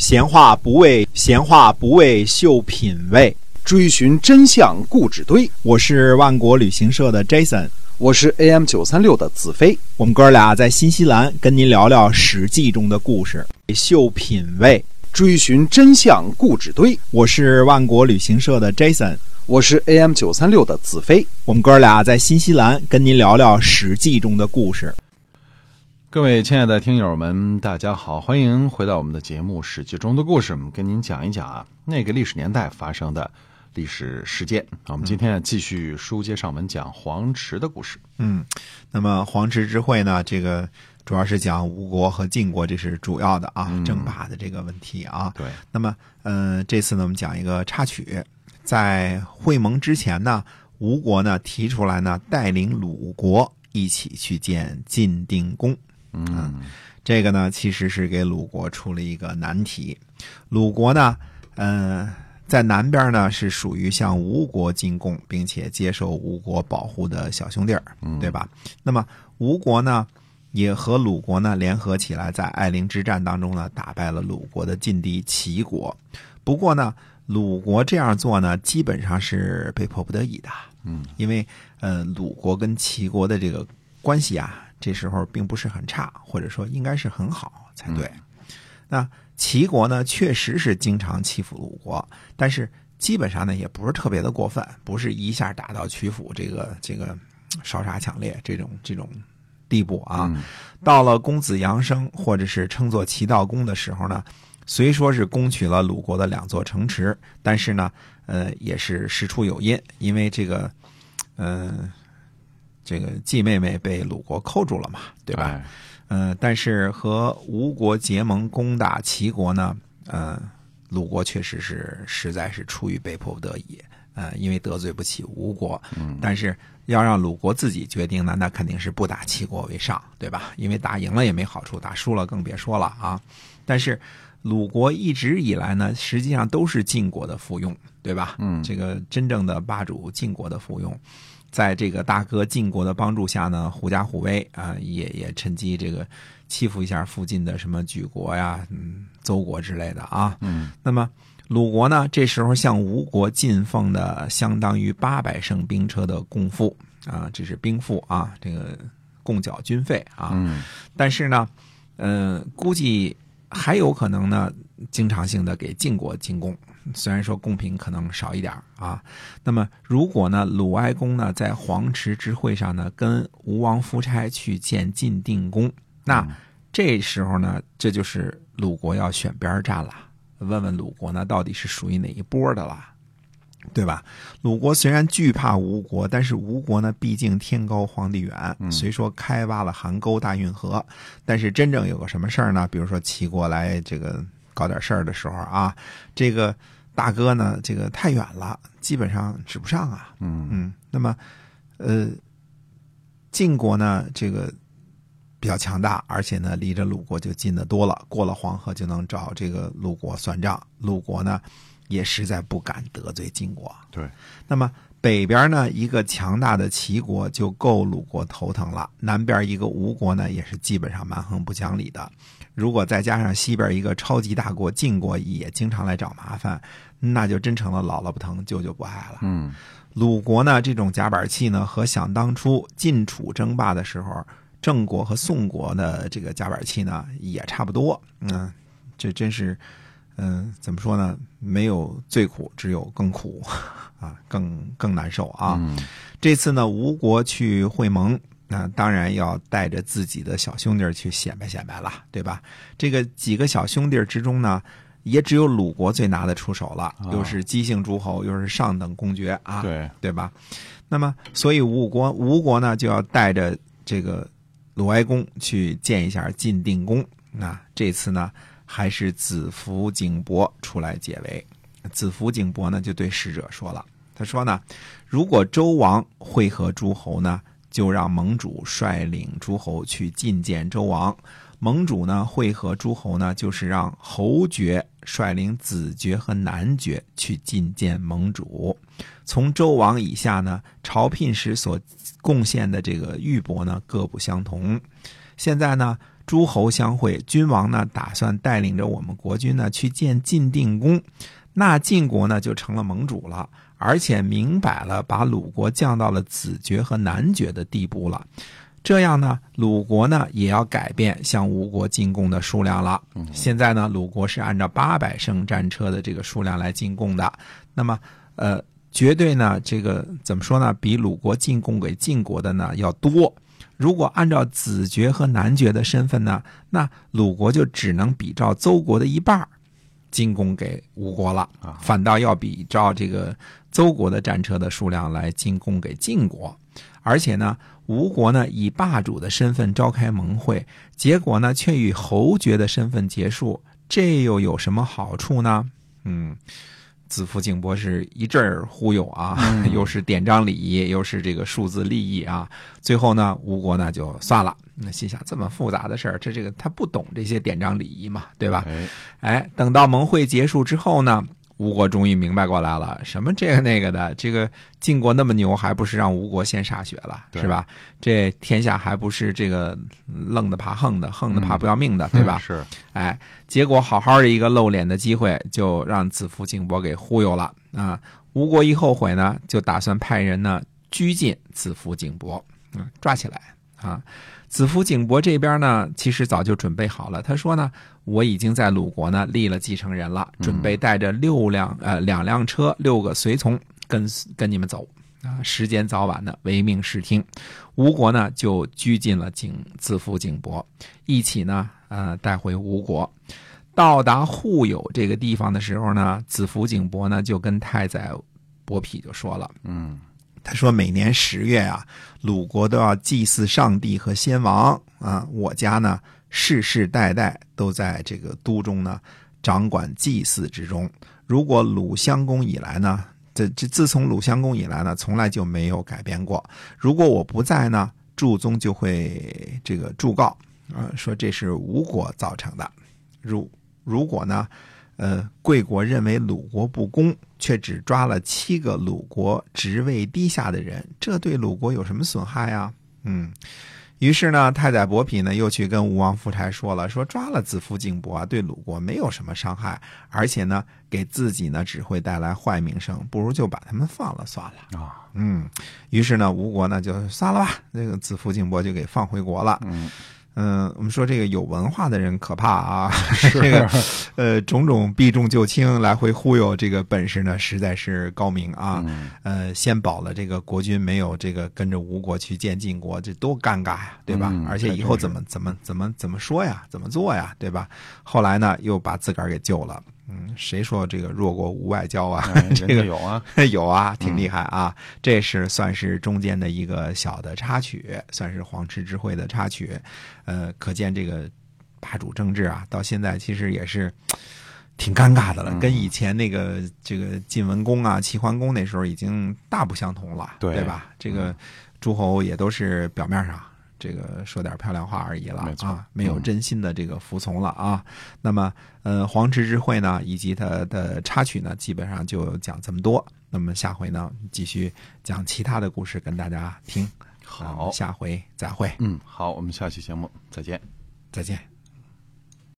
闲话不为闲话不为秀品味，追寻真相故纸堆。我是万国旅行社的 Jason，我是 AM 九三六的子飞。我们哥俩在新西兰跟您聊聊《史记》中的故事，秀品味，追寻真相故纸堆。我是万国旅行社的 Jason，我是 AM 九三六的子飞。我们哥俩在新西兰跟您聊聊《史记》中的故事。各位亲爱的听友们，大家好，欢迎回到我们的节目《史记》中的故事。我们跟您讲一讲啊，那个历史年代发生的历史事件。我们今天继续书接上文，讲黄池的故事。嗯，那么黄池之会呢，这个主要是讲吴国和晋国，这是主要的啊，争霸的这个问题啊。对。那么，呃，这次呢，我们讲一个插曲，在会盟之前呢，吴国呢提出来呢，带领鲁国一起去见晋定公。嗯，这个呢，其实是给鲁国出了一个难题。鲁国呢，嗯，在南边呢是属于向吴国进贡，并且接受吴国保护的小兄弟儿，对吧？那么吴国呢，也和鲁国呢联合起来，在艾陵之战当中呢，打败了鲁国的劲敌齐国。不过呢，鲁国这样做呢，基本上是被迫不得已的。嗯，因为呃，鲁国跟齐国的这个关系啊。这时候并不是很差，或者说应该是很好才对。那齐国呢，确实是经常欺负鲁国，但是基本上呢也不是特别的过分，不是一下打到曲阜这个这个烧杀抢掠这种这种地步啊。到了公子阳生或者是称作齐悼公的时候呢，虽说是攻取了鲁国的两座城池，但是呢，呃，也是事出有因，因为这个，嗯。这个季妹妹被鲁国扣住了嘛，对吧？嗯，但是和吴国结盟攻打齐国呢，嗯，鲁国确实是实在是出于被迫不得已，呃，因为得罪不起吴国。嗯，但是要让鲁国自己决定呢，那肯定是不打齐国为上，对吧？因为打赢了也没好处，打输了更别说了啊。但是鲁国一直以来呢，实际上都是晋国的附庸，对吧？嗯，这个真正的霸主晋国的附庸。在这个大哥晋国的帮助下呢，狐假虎威啊，也也趁机这个欺负一下附近的什么莒国呀、嗯、邹国之类的啊。嗯，那么鲁国呢，这时候向吴国进奉的相当于八百乘兵车的贡赋啊，这是兵赋啊，这个共缴军费啊。嗯，但是呢，嗯，估计还有可能呢，经常性的给晋国进贡。虽然说贡品可能少一点啊，那么如果呢，鲁哀公呢在黄池之会上呢跟吴王夫差去见晋定公，那这时候呢，这就是鲁国要选边站了，问问鲁国呢到底是属于哪一波的了，对吧？鲁国虽然惧怕吴国，但是吴国呢毕竟天高皇帝远，虽说开挖了邗沟大运河，但是真正有个什么事儿呢？比如说齐国来这个搞点事儿的时候啊，这个。大哥呢？这个太远了，基本上指不上啊。嗯嗯，那么，呃，晋国呢，这个比较强大，而且呢，离着鲁国就近得多了，过了黄河就能找这个鲁国算账。鲁国呢，也实在不敢得罪晋国。对，那么北边呢，一个强大的齐国就够鲁国头疼了，南边一个吴国呢，也是基本上蛮横不讲理的。如果再加上西边一个超级大国晋国也经常来找麻烦，那就真成了姥姥不疼舅舅不爱了。嗯，鲁国呢这种夹板气呢，和想当初晋楚争霸的时候，郑国和宋国的这个夹板气呢也差不多。嗯，这真是，嗯，怎么说呢？没有最苦，只有更苦，啊，更更难受啊。这次呢，吴国去会盟。那当然要带着自己的小兄弟去显摆显摆了，对吧？这个几个小兄弟之中呢，也只有鲁国最拿得出手了，又是姬姓诸侯，又是上等公爵啊，对对吧？那么，所以吴国吴国呢就要带着这个鲁哀公去见一下晋定公。那这次呢，还是子服景伯出来解围。子服景伯呢就对使者说了，他说呢，如果周王会合诸侯呢？就让盟主率领诸侯去觐见周王。盟主呢会合诸侯呢，就是让侯爵率领子爵和男爵去觐见盟主。从周王以下呢，朝聘时所贡献的这个玉帛呢各不相同。现在呢，诸侯相会，君王呢打算带领着我们国君呢去见晋定公，那晋国呢就成了盟主了，而且明摆了把鲁国降到了子爵和男爵的地步了。这样呢，鲁国呢也要改变向吴国进贡的数量了。现在呢，鲁国是按照八百乘战车的这个数量来进贡的。那么，呃，绝对呢，这个怎么说呢？比鲁国进贡给晋国的呢要多。如果按照子爵和男爵的身份呢，那鲁国就只能比照邹国的一半进贡给吴国了，反倒要比照这个邹国的战车的数量来进贡给晋国。而且呢，吴国呢以霸主的身份召开盟会，结果呢却以侯爵的身份结束，这又有什么好处呢？嗯，子服景伯是一阵儿忽悠啊，又是典章礼仪，又是这个数字利益啊，最后呢，吴国呢就算了。那心想这么复杂的事儿，这这个他不懂这些典章礼仪嘛，对吧？哎，等到盟会结束之后呢？吴国终于明白过来了，什么这个那个的，这个晋国那么牛，还不是让吴国先歃血了，是吧？这天下还不是这个愣的怕横的，横的怕不要命的，对吧？是，哎，结果好好的一个露脸的机会，就让子服景伯给忽悠了啊！吴国一后悔呢，就打算派人呢拘禁子服景伯，嗯，抓起来啊！子服景伯这边呢，其实早就准备好了。他说呢，我已经在鲁国呢立了继承人了，准备带着六辆呃两辆车、六个随从跟跟你们走啊。时间早晚呢，唯命是听。吴国呢就拘禁了景子服景伯，一起呢呃带回吴国。到达户友这个地方的时候呢，子服景伯呢就跟太宰伯嚭就说了，嗯。他说：“每年十月啊，鲁国都要祭祀上帝和先王啊。我家呢，世世代代都在这个都中呢，掌管祭祀之中。如果鲁襄公以来呢，这这自从鲁襄公以来呢，从来就没有改变过。如果我不在呢，祝宗就会这个祝告啊，说这是吴国造成的。如如果呢？”呃，贵国认为鲁国不公，却只抓了七个鲁国职位低下的人，这对鲁国有什么损害啊？嗯，于是呢，太宰伯嚭呢又去跟吴王夫差说了，说抓了子夫敬伯啊，对鲁国没有什么伤害，而且呢，给自己呢只会带来坏名声，不如就把他们放了算了啊。嗯，于是呢，吴国呢就算了吧，那个子夫敬伯就给放回国了。嗯。嗯，我们说这个有文化的人可怕啊！这个，呃，种种避重就轻来回忽悠，这个本事呢实在是高明啊。呃，先保了这个国君没有这个跟着吴国去见晋国，这多尴尬呀，对吧？而且以后怎么怎么怎么怎么说呀，怎么做呀，对吧？后来呢，又把自个儿给救了。嗯，谁说这个弱国无外交啊？这个有啊，有啊，挺厉害啊。这是算是中间的一个小的插曲，算是黄池之会的插曲。呃，可见这个霸主政治啊，到现在其实也是挺尴尬的了，跟以前那个这个晋文公啊、齐桓公那时候已经大不相同了，对吧？这个诸侯也都是表面上。这个说点漂亮话而已了啊，没有真心的这个服从了啊。那么，呃，黄池之会呢，以及它的插曲呢，基本上就讲这么多。那么下回呢，继续讲其他的故事跟大家听。好，下回再会。嗯，好，我们下期节目再见，再见。